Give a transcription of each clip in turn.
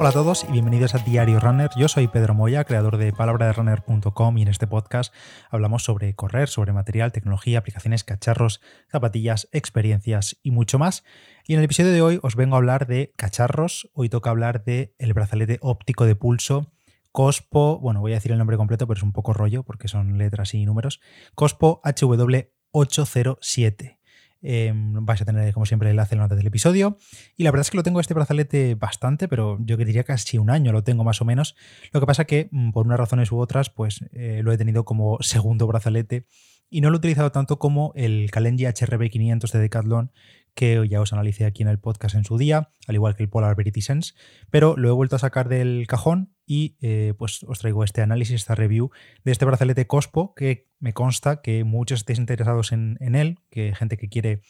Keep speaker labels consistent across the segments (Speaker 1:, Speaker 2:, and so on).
Speaker 1: Hola a todos y bienvenidos a Diario Runner. Yo soy Pedro Moya, creador de palabraderunner.com y en este podcast hablamos sobre correr, sobre material, tecnología, aplicaciones, cacharros, zapatillas, experiencias y mucho más. Y en el episodio de hoy os vengo a hablar de cacharros. Hoy toca hablar del el brazalete óptico de pulso Cospo, bueno, voy a decir el nombre completo, pero es un poco rollo porque son letras y números. Cospo HW807. Em, vais a tener, como siempre, el enlace en la nota del episodio. Y la verdad es que lo tengo este brazalete bastante, pero yo diría casi un año lo tengo más o menos. Lo que pasa que, mm, por unas razones u otras, pues eh, lo he tenido como segundo brazalete y no lo he utilizado tanto como el Kalenji HRB500 de Decathlon, que ya os analicé aquí en el podcast en su día, al igual que el Polar Verity Sense, pero lo he vuelto a sacar del cajón y eh, pues os traigo este análisis, esta review de este brazalete Cospo, que me consta que muchos estéis interesados en, él, que gente que quiere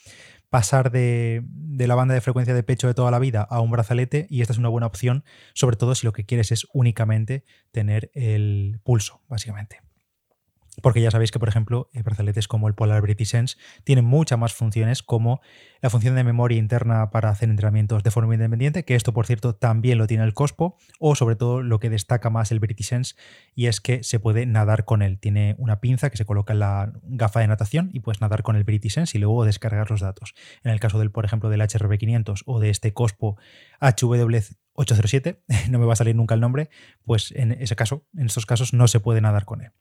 Speaker 1: pasar de, de, la banda de frecuencia de pecho de toda la vida a un brazalete y esta es una buena opción, sobre todo si lo que quieres es únicamente tener el pulso, básicamente. Porque ya sabéis que, por ejemplo, brazaletes como el Polar British Sense tienen muchas más funciones, como la función de memoria interna para hacer entrenamientos de forma independiente, que esto, por cierto, también lo tiene el Cospo, o sobre todo lo que destaca más el British Sense, y es que se puede nadar con él. Tiene una pinza que se coloca en la gafa de natación y puedes nadar con el British Sense y luego descargar los datos. En el caso del, por ejemplo, del HRB500 o de este Cospo HW807, no me va a salir nunca el nombre, pues en ese caso, en estos casos no se puede nadar con él.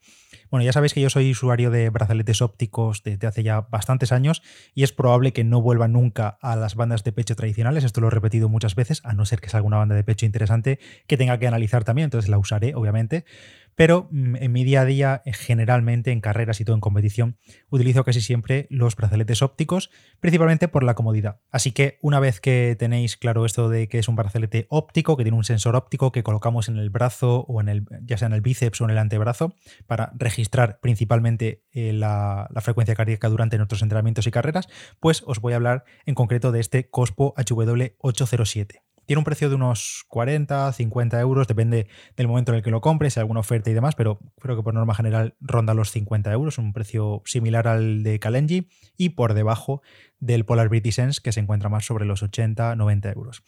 Speaker 1: Bueno, ya sabéis que yo soy usuario de brazaletes ópticos desde hace ya bastantes años y es probable que no vuelva nunca a las bandas de pecho tradicionales. Esto lo he repetido muchas veces, a no ser que salga una banda de pecho interesante que tenga que analizar también, entonces la usaré, obviamente. Pero mm, en mi día a día, eh, generalmente en carreras y todo en competición, utilizo casi siempre los brazaletes ópticos, principalmente por la comodidad. Así que una vez que tenéis claro esto de que es un brazalete óptico, que tiene un sensor óptico que colocamos en el brazo o en el, ya sea en el bíceps o en el antebrazo, para registrar principalmente eh, la, frecuencia cardíaca durante nuestros entrenamientos y carreras, pues os voy a hablar en concreto de este Cospo HW807. Tiene un precio de unos 40, 50 euros, depende del momento en el que lo compres, si hay alguna oferta y demás, pero creo que por norma general ronda los 50 euros, un precio similar al de Kalenji y por debajo del Polar British Sense, que se encuentra más sobre los 80, 90 euros.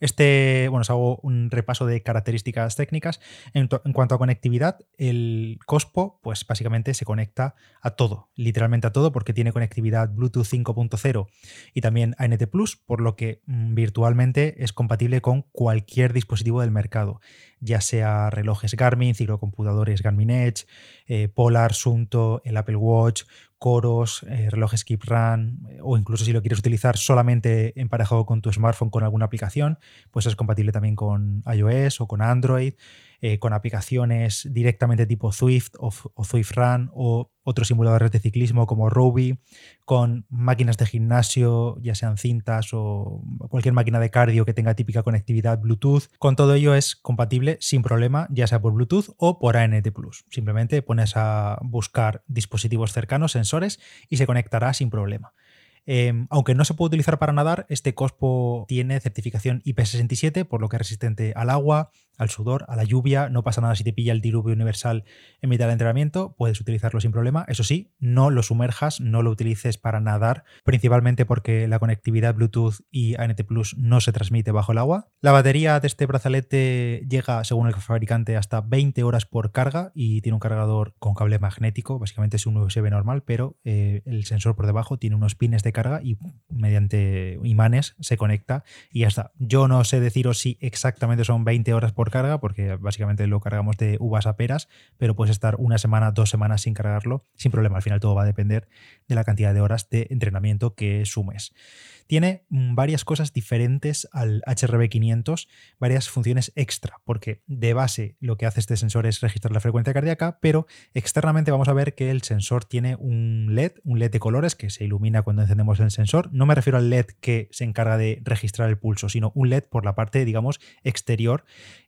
Speaker 1: Este, bueno, os hago un repaso de características técnicas. En, cuanto a conectividad, el Cospo, pues básicamente se conecta a todo, literalmente a todo, porque tiene conectividad Bluetooth 5.0 y también ANT Plus, por lo que mm, virtualmente es compatible con cualquier dispositivo del mercado, ya sea relojes Garmin, ciclocomputadores Garmin Edge, eh, Polar, Sunto, el Apple Watch, coros, eh, relojes Keep Run, eh, o incluso si lo quieres utilizar solamente emparejado con tu smartphone con alguna aplicación, pues es compatible también con iOS o con Android. Eh, con aplicaciones directamente tipo Swift o, Swift Run o otros simuladores de ciclismo como Ruby, con máquinas de gimnasio, ya sean cintas o cualquier máquina de cardio que tenga típica conectividad Bluetooth. Con todo ello es compatible sin problema, ya sea por Bluetooth o por ANT Plus. Simplemente pones a buscar dispositivos cercanos, sensores, y se conectará sin problema. Em, aunque no se puede utilizar para nadar, este Cospo tiene certificación IP67, por lo que es resistente al agua, al sudor, a la lluvia. No pasa nada si te pilla el diluvio universal en mitad del entrenamiento, puedes utilizarlo sin problema. Eso sí, no lo sumerjas, no lo utilices para nadar, principalmente porque la conectividad Bluetooth y ANT Plus no se transmite bajo el agua. La batería de este brazalete llega, según el fabricante, hasta 20 horas por carga y tiene un cargador con cable magnético. Básicamente es un USB normal, pero eh, el sensor por debajo tiene unos pines de carga y mediante imanes se conecta y ya está. Yo no sé deciros si exactamente son 20 horas por carga, porque básicamente lo cargamos de uvas a peras, pero puedes estar una semana, dos semanas sin cargarlo sin problema. Al final todo va a depender de la cantidad de horas de entrenamiento que sumes. Tiene mm, varias cosas diferentes al HRB500, varias funciones extra, porque de base lo que hace este sensor es registrar la frecuencia cardíaca, pero externamente vamos a ver que el sensor tiene un LED, un LED de colores que se ilumina cuando encendemos el sensor. No me refiero al LED que se encarga de registrar el pulso, sino un LED por la parte, digamos, exterior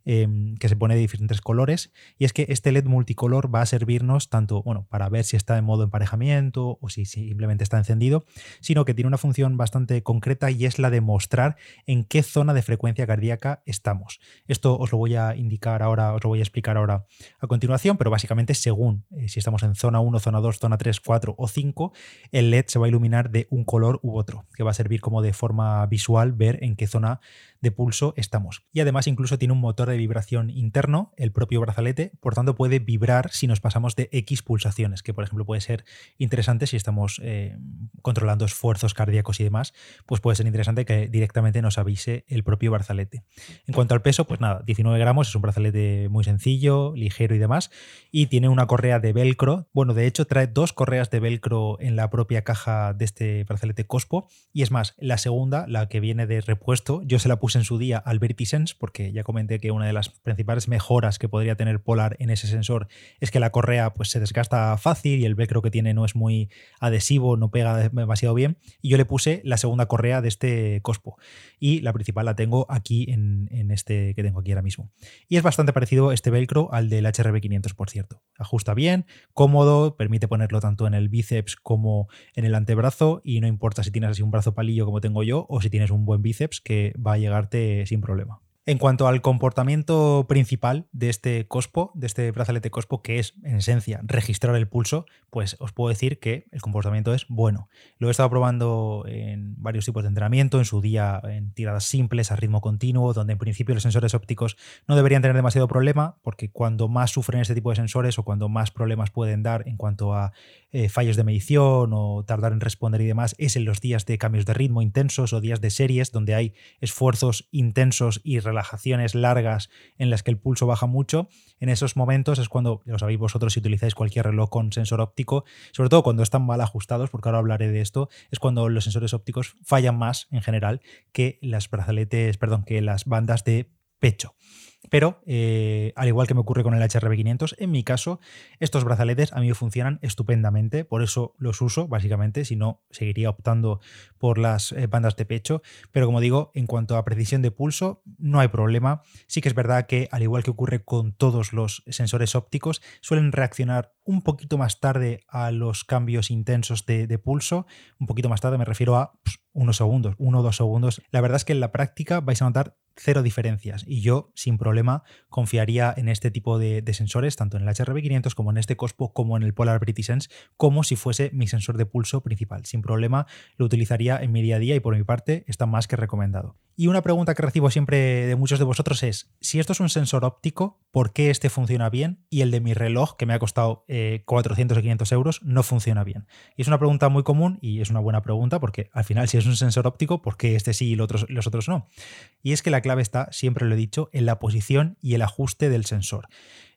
Speaker 1: em, que se pone de diferentes colores. Y es que este LED multicolor va a servirnos tanto, bueno, para ver si está en modo emparejamiento o si simplemente está encendido, sino que tiene una función bastante concreta y es la de mostrar en qué zona de frecuencia cardíaca estamos. Esto os lo voy a indicar ahora, os lo voy a explicar ahora a continuación, pero básicamente según eh, si estamos en zona 1, zona 2, zona 3, 4 o 5, el LED se va a iluminar de un color u otro, que va a servir como de forma visual ver en qué zona de pulso estamos. Y además incluso tiene un motor de vibración interno, el propio brazalete, por tanto puede vibrar si nos pasamos de X pulsaciones, que por ejemplo puede ser interesante si estamos eh, controlando esfuerzos cardíacos y demás, pues puede ser interesante que directamente nos avise el propio brazalete. En cuanto al peso, pues nada, 19 gramos, es un brazalete muy sencillo, ligero y demás, y tiene una correa de velcro, bueno, de hecho trae dos correas de velcro en la propia caja de este brazalete Cospo, y es más, la segunda, la que viene de repuesto, yo se la puse en su día al Vertisense, porque ya comenté que una de las principales mejoras que podría tener Polar en ese sensor es que la correa pues, se desgasta fácil y el velcro que tiene no es muy adhesivo, no pega demasiado bien. Y yo le puse la segunda correa de este Cospo. Y la principal la tengo aquí en, en este que tengo aquí ahora mismo. Y es bastante parecido este velcro al del HRB500, por cierto. Ajusta bien, cómodo, permite ponerlo tanto en el bíceps como en el antebrazo y no importa si tienes así un brazo palillo como tengo yo o si tienes un buen bíceps que va a llegar sin problema. En cuanto al comportamiento principal de este COSPO, de este brazalete COSPO, que es en esencia registrar el pulso, pues os puedo decir que el comportamiento es bueno. Lo he estado probando en varios tipos de entrenamiento, en su día en tiradas simples, a ritmo continuo, donde en principio los sensores ópticos no deberían tener demasiado problema, porque cuando más sufren este tipo de sensores o cuando más problemas pueden dar en cuanto a eh, fallos de medición o tardar en responder y demás, es en los días de cambios de ritmo intensos o días de series, donde hay esfuerzos intensos y relajaciones largas en las que el pulso baja mucho, en esos momentos es cuando, lo sabéis vosotros si utilizáis cualquier reloj con sensor óptico, sobre todo cuando están mal ajustados, porque ahora hablaré de esto, es cuando los sensores ópticos fallan más en general que las brazaletes, perdón, que las bandas de pecho. Pero, eh, al igual que me ocurre con el HRB500, en mi caso, estos brazaletes a mí funcionan estupendamente, por eso los uso, básicamente, si no, seguiría optando por las eh, bandas de pecho. Pero como digo, en cuanto a precisión de pulso, no hay problema. Sí que es verdad que, al igual que ocurre con todos los sensores ópticos, suelen reaccionar un poquito más tarde a los cambios intensos de, pulso. Un poquito más tarde me refiero a pues, unos segundos, uno o dos segundos. La verdad es que en la práctica vais a notar cero diferencias y yo sin problema confiaría en este tipo de, sensores, tanto en el HRB500 como en este Cospo como en el Polar Sense, como si fuese mi sensor de pulso principal. Sin problema lo utilizaría en mi día a día y por mi parte está más que recomendado. Y una pregunta que recibo siempre de muchos de vosotros es, si esto es un sensor óptico, ¿por qué este funciona bien y el de mi reloj, que me ha costado 400 eh, o 500 euros, no funciona bien? Y es una pregunta muy común y es una buena pregunta porque al final si es un sensor óptico, ¿por qué este sí y los otros, los otros no? Y es que la clave está, siempre lo he dicho, en la posición y el ajuste del sensor.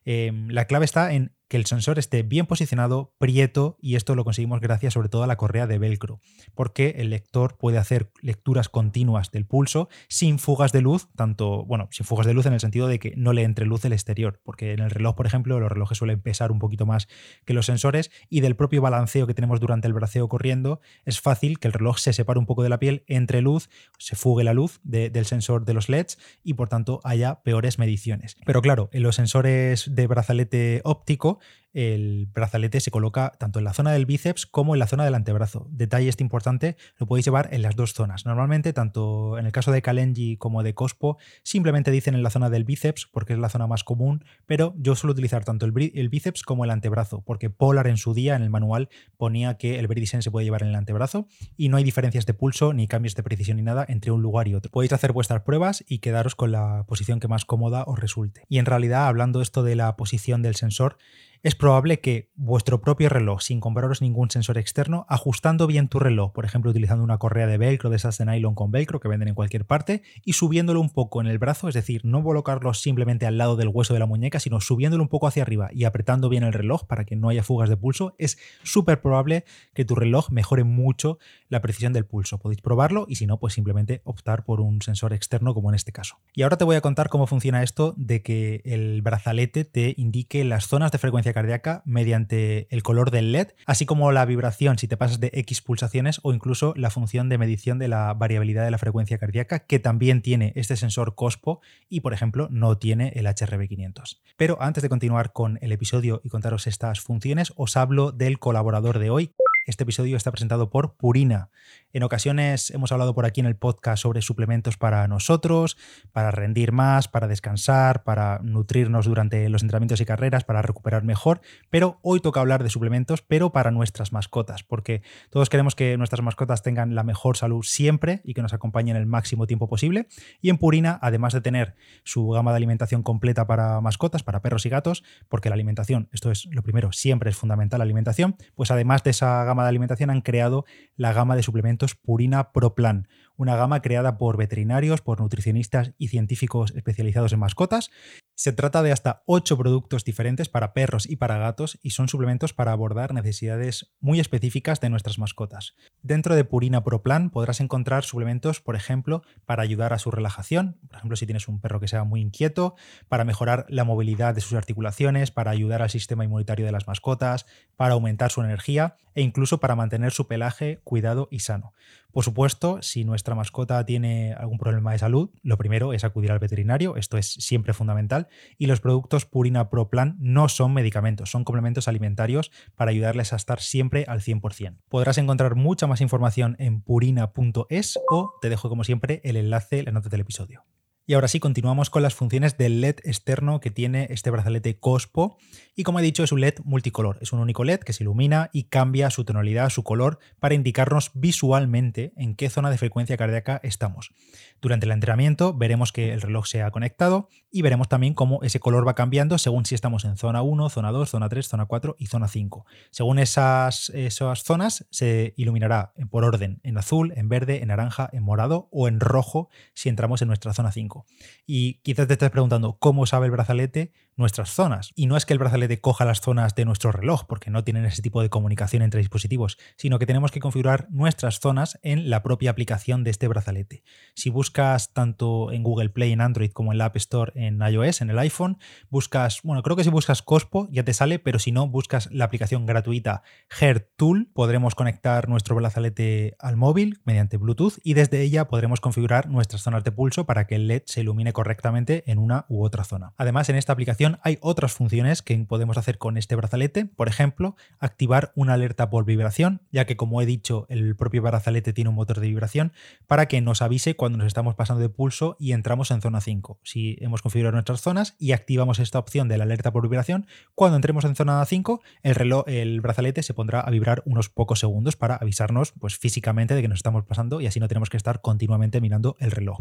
Speaker 1: Em, la clave está en que el sensor esté bien posicionado, prieto, y esto lo conseguimos gracias sobre todo a la correa de velcro, porque el lector puede hacer lecturas continuas del pulso sin fugas de luz, tanto, bueno, sin fugas de luz en el sentido de que no le entre luz el exterior, porque en el reloj, por ejemplo, los relojes suelen pesar un poquito más que los sensores, y del propio balanceo que tenemos durante el braceo corriendo, es fácil que el reloj se separe un poco de la piel, entre luz, se fugue la luz del sensor de los LEDs, y por tanto haya peores mediciones. Pero claro, en los sensores de brazalete óptico, el brazalete se coloca tanto en la zona del bíceps como en la zona del antebrazo. Detalle este importante, lo podéis llevar en las dos zonas. Normalmente, tanto en el caso de Kalenji como de Cospo, simplemente dicen en la zona del bíceps porque es la zona más común, pero yo suelo utilizar tanto el, bíceps como el antebrazo, porque Polar en su día, en el manual, ponía que el Vertisense se puede llevar en el antebrazo y no hay diferencias de pulso ni cambios de precisión ni nada entre un lugar y otro. Podéis hacer vuestras pruebas y quedaros con la posición que más cómoda os resulte. Y en realidad, hablando esto de la posición del sensor, es probable que vuestro propio reloj, sin compraros ningún sensor externo, ajustando bien tu reloj, por ejemplo, utilizando una correa de velcro de esas de nylon con velcro que venden en cualquier parte, y subiéndolo un poco en el brazo, es decir, no colocarlo simplemente al lado del hueso de la muñeca, sino subiéndolo un poco hacia arriba y apretando bien el reloj para que no haya fugas de pulso, es súper probable que tu reloj mejore mucho la precisión del pulso. Podéis probarlo y si no, pues simplemente optar por un sensor externo como en este caso. Y ahora te voy a contar cómo funciona esto de que el brazalete te indique las zonas de frecuencia cardíaca cardíaca mediante el color del LED, así como la vibración si te pasas de X pulsaciones o incluso la función de medición de la variabilidad de la frecuencia cardíaca, que también tiene este sensor COSPO y, por ejemplo, no tiene el HRB500. Pero antes de continuar con el episodio y contaros estas funciones, os hablo del colaborador de hoy, este episodio está presentado por Purina. En ocasiones hemos hablado por aquí en el podcast sobre suplementos para nosotros, para rendir más, para descansar, para nutrirnos durante los entrenamientos y carreras, para recuperar mejor, pero hoy toca hablar de suplementos, pero para nuestras mascotas, porque todos queremos que nuestras mascotas tengan la mejor salud siempre y que nos acompañen el máximo tiempo posible. Y en Purina, además de tener su gama de alimentación completa para mascotas, para perros y gatos, porque la alimentación, esto es lo primero, siempre es fundamental la alimentación, pues además de esa gama de alimentación han creado la gama de suplementos Purina Pro Plan, una gama creada por veterinarios, por nutricionistas y científicos especializados en mascotas. Se trata de hasta 8 productos diferentes para perros y para gatos y son suplementos para abordar necesidades muy específicas de nuestras mascotas. Dentro de Purina Pro Plan podrás encontrar suplementos, por ejemplo, para ayudar a su relajación, por ejemplo, si tienes un perro que sea muy inquieto, para mejorar la movilidad de sus articulaciones, para ayudar al sistema inmunitario de las mascotas, para aumentar su energía e incluso para mantener su pelaje cuidado y sano. Por supuesto, si nuestra mascota tiene algún problema de salud, lo primero es acudir al veterinario, esto es siempre fundamental, y los productos Purina Pro Plan no son medicamentos, son complementos alimentarios para ayudarles a estar siempre al 100%. Podrás encontrar mucha más información en purina.es o te dejo como siempre el enlace en la nota del episodio. Y ahora sí, continuamos con las funciones del LED externo que tiene este brazalete COSPO. Y como he dicho, es un LED multicolor. Es un único LED que se ilumina y cambia su tonalidad, su color, para indicarnos visualmente en qué zona de frecuencia cardíaca estamos. Durante el entrenamiento veremos que el reloj se ha conectado y veremos también cómo ese color va cambiando según si estamos en zona 1, zona 2, zona 3, zona 4 y zona 5. Según esas, esas zonas se iluminará por orden en azul, en verde, en naranja, en morado o en rojo si entramos en nuestra zona 5. Y quizás te estés preguntando cómo sabe el brazalete nuestras zonas. Y no es que el brazalete coja las zonas de nuestro reloj, porque no tienen ese tipo de comunicación entre dispositivos, sino que tenemos que configurar nuestras zonas en la propia aplicación de este brazalete. Si buscas tanto en Google Play en Android como en la App Store en iOS, en el iPhone, buscas, bueno, creo que si buscas Cospo ya te sale, pero si no, buscas la aplicación gratuita Hair Tool, podremos conectar nuestro brazalete al móvil mediante Bluetooth y desde ella podremos configurar nuestras zonas de pulso para que el LED se ilumine correctamente en una u otra zona. Además, en esta aplicación hay otras funciones que podemos hacer con este brazalete, por ejemplo, activar una alerta por vibración, ya que como he dicho, el propio brazalete tiene un motor de vibración para que nos avise cuando nos estamos pasando de pulso y entramos en zona 5. Si hemos configurado nuestras zonas y activamos esta opción de la alerta por vibración, cuando entremos en zona 5, el reloj, el brazalete se pondrá a vibrar unos pocos segundos para avisarnos pues, físicamente de que nos estamos pasando y así no tenemos que estar continuamente mirando el reloj.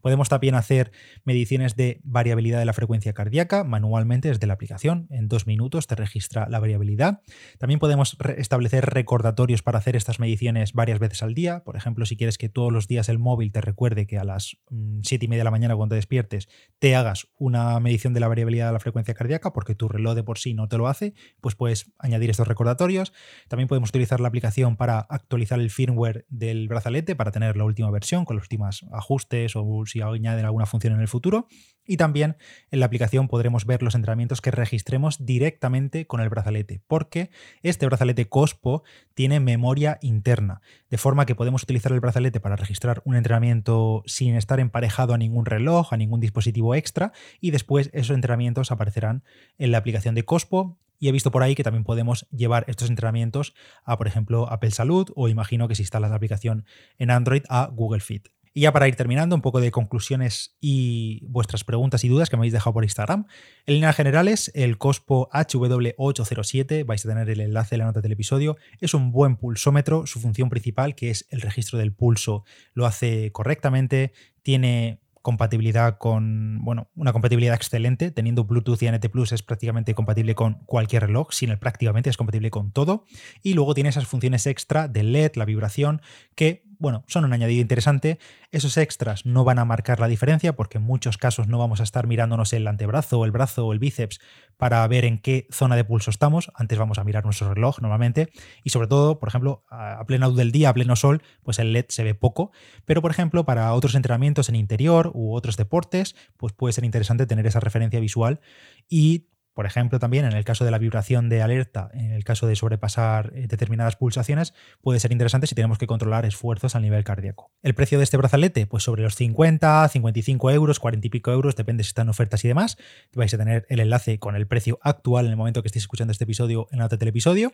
Speaker 1: Podemos también hacer mediciones de variabilidad de la frecuencia cardíaca manualmente desde la aplicación. En dos minutos te registra la variabilidad. También podemos establecer recordatorios para hacer estas mediciones varias veces al día. Por ejemplo, si quieres que todos los días el móvil te recuerde que a las 7 y media de la mañana cuando te despiertes te hagas una medición de la variabilidad de la frecuencia cardíaca porque tu reloj de por sí no te lo hace, pues puedes añadir estos recordatorios. También podemos utilizar la aplicación para actualizar el firmware del brazalete para tener la última versión con los últimos ajustes o si añaden alguna función en el futuro. Y también en la aplicación podremos ver los entrenamientos que registremos directamente con el brazalete, porque este brazalete COSPO tiene memoria interna, de forma que podemos utilizar el brazalete para registrar un entrenamiento sin estar emparejado a ningún reloj, a ningún dispositivo extra, y después esos entrenamientos aparecerán en la aplicación de COSPO y he visto por ahí que también podemos llevar estos entrenamientos a, por ejemplo, Apple Salud o imagino que si instalas la aplicación en Android a Google Fit. Y ya para ir terminando, un poco de conclusiones y vuestras preguntas y dudas que me habéis dejado por Instagram. En líneas generales, el Cospo HW807, vais a tener el enlace en la nota del episodio, es un buen pulsómetro. Su función principal, que es el registro del pulso, lo hace correctamente. Tiene compatibilidad con, bueno, una compatibilidad excelente. Teniendo Bluetooth y NT Plus es prácticamente compatible con cualquier reloj, sin el prácticamente es compatible con todo. Y luego tiene esas funciones extra de LED, la vibración, que bueno, son un añadido interesante. Esos extras no van a marcar la diferencia porque en muchos casos no vamos a estar mirándonos el antebrazo el brazo o el bíceps para ver en qué zona de pulso estamos. Antes vamos a mirar nuestro reloj normalmente. Y sobre todo, por ejemplo, a plena luz del día, a pleno sol, pues el LED se ve poco. Pero, por ejemplo, para otros entrenamientos en interior u otros deportes, pues puede ser interesante tener esa referencia visual y Por ejemplo, también en el caso de la vibración de alerta, en el caso de sobrepasar eh, determinadas pulsaciones, puede ser interesante si tenemos que controlar esfuerzos a nivel cardíaco. El precio de este brazalete, pues sobre los 50, 55 euros, 40 y pico euros, depende si están ofertas y demás. Vais a tener el enlace con el precio actual en el momento que estéis escuchando este episodio en la del episodio.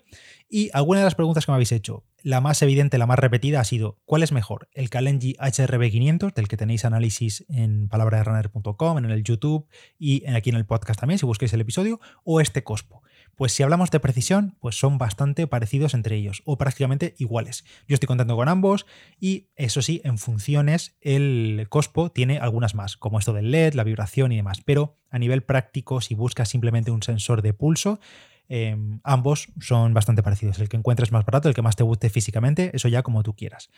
Speaker 1: Y alguna de las preguntas que me habéis hecho, la más evidente, la más repetida ha sido, ¿cuál es mejor? ¿El Kalenji HRB500, del que tenéis análisis en palabraderunner.com, en el YouTube y aquí en el podcast también, si busquéis el episodio? O este Cospo? Pues si hablamos de precisión, pues son bastante parecidos entre ellos o prácticamente iguales. Yo estoy contando con ambos y eso sí, en funciones el Cospo tiene algunas más, como esto del LED, la vibración y demás, pero a nivel práctico, si buscas simplemente un sensor de pulso, Em, ambos son bastante parecidos. El que encuentres más barato, el que más te guste físicamente, eso ya como tú quieras.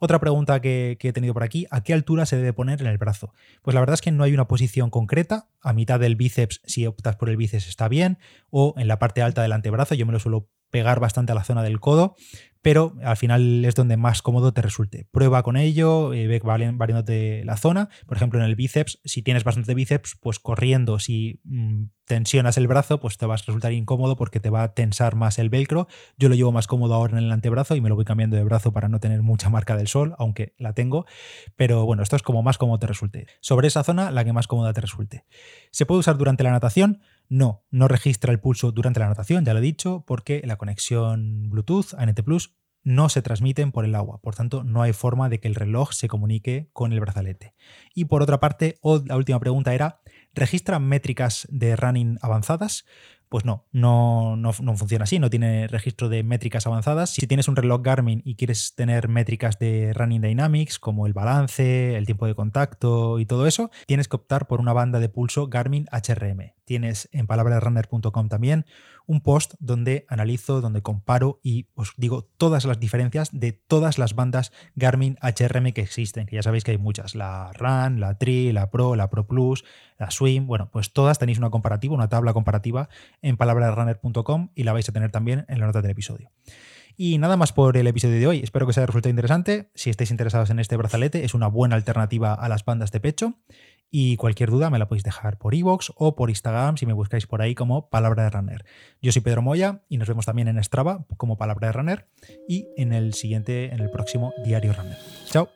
Speaker 1: Otra pregunta que, que, he tenido por aquí, ¿a qué altura se debe poner en el brazo? Pues la verdad es que no hay una posición concreta. A mitad del bíceps, si optas por el bíceps, está bien. O en la parte alta del antebrazo, yo me lo suelo pegar bastante a la zona del codo, pero al final es donde más cómodo te resulte. Prueba con ello, eh, ve variándote la zona. Por ejemplo, en el bíceps, si tienes bastante bíceps, pues corriendo, si mm, tensionas el brazo, pues te va a resultar incómodo porque te va a tensar más el velcro. Yo lo llevo más cómodo ahora en el antebrazo y me lo voy cambiando de brazo para no tener mucha marca del sol, aunque la tengo. Pero bueno, esto es como más cómodo te resulte. Sobre esa zona, la que más cómoda te resulte. ¿Se puede usar durante la natación? No, no registra el pulso durante la natación, ya lo he dicho, porque la conexión Bluetooth ANT Plus no se transmiten por el agua, por tanto no hay forma de que el reloj se comunique con el brazalete. Y por otra parte, la última pregunta era, ¿registra métricas de running avanzadas? Pues no, no, no, funciona así, no tiene registro de métricas avanzadas. Si tienes un reloj Garmin y quieres tener métricas de Running Dynamics, como el balance, el tiempo de contacto y todo eso, tienes que optar por una banda de pulso Garmin HRM. Tienes en palabrasrunner.com también un post donde analizo, donde comparo y os digo todas las diferencias de todas las bandas Garmin HRM que existen, que ya sabéis que hay muchas, la Run, la Tri, la Pro, la Pro Plus, la Swim, bueno, pues todas tenéis una comparativa, una tabla comparativa en palabrasrunner.com y la vais a tener también en la nota del episodio. Y nada más por el episodio de hoy. Espero que os haya resultado interesante. Si estáis interesados en este brazalete, es una buena alternativa a las bandas de pecho. Y cualquier duda me la podéis dejar por iVoox o por Instagram si me buscáis por ahí como Palabra de Runner. Yo soy Pedro Moya y nos vemos también en Strava como Palabra de Runner y en el siguiente, en el próximo Diario Runner. Chao.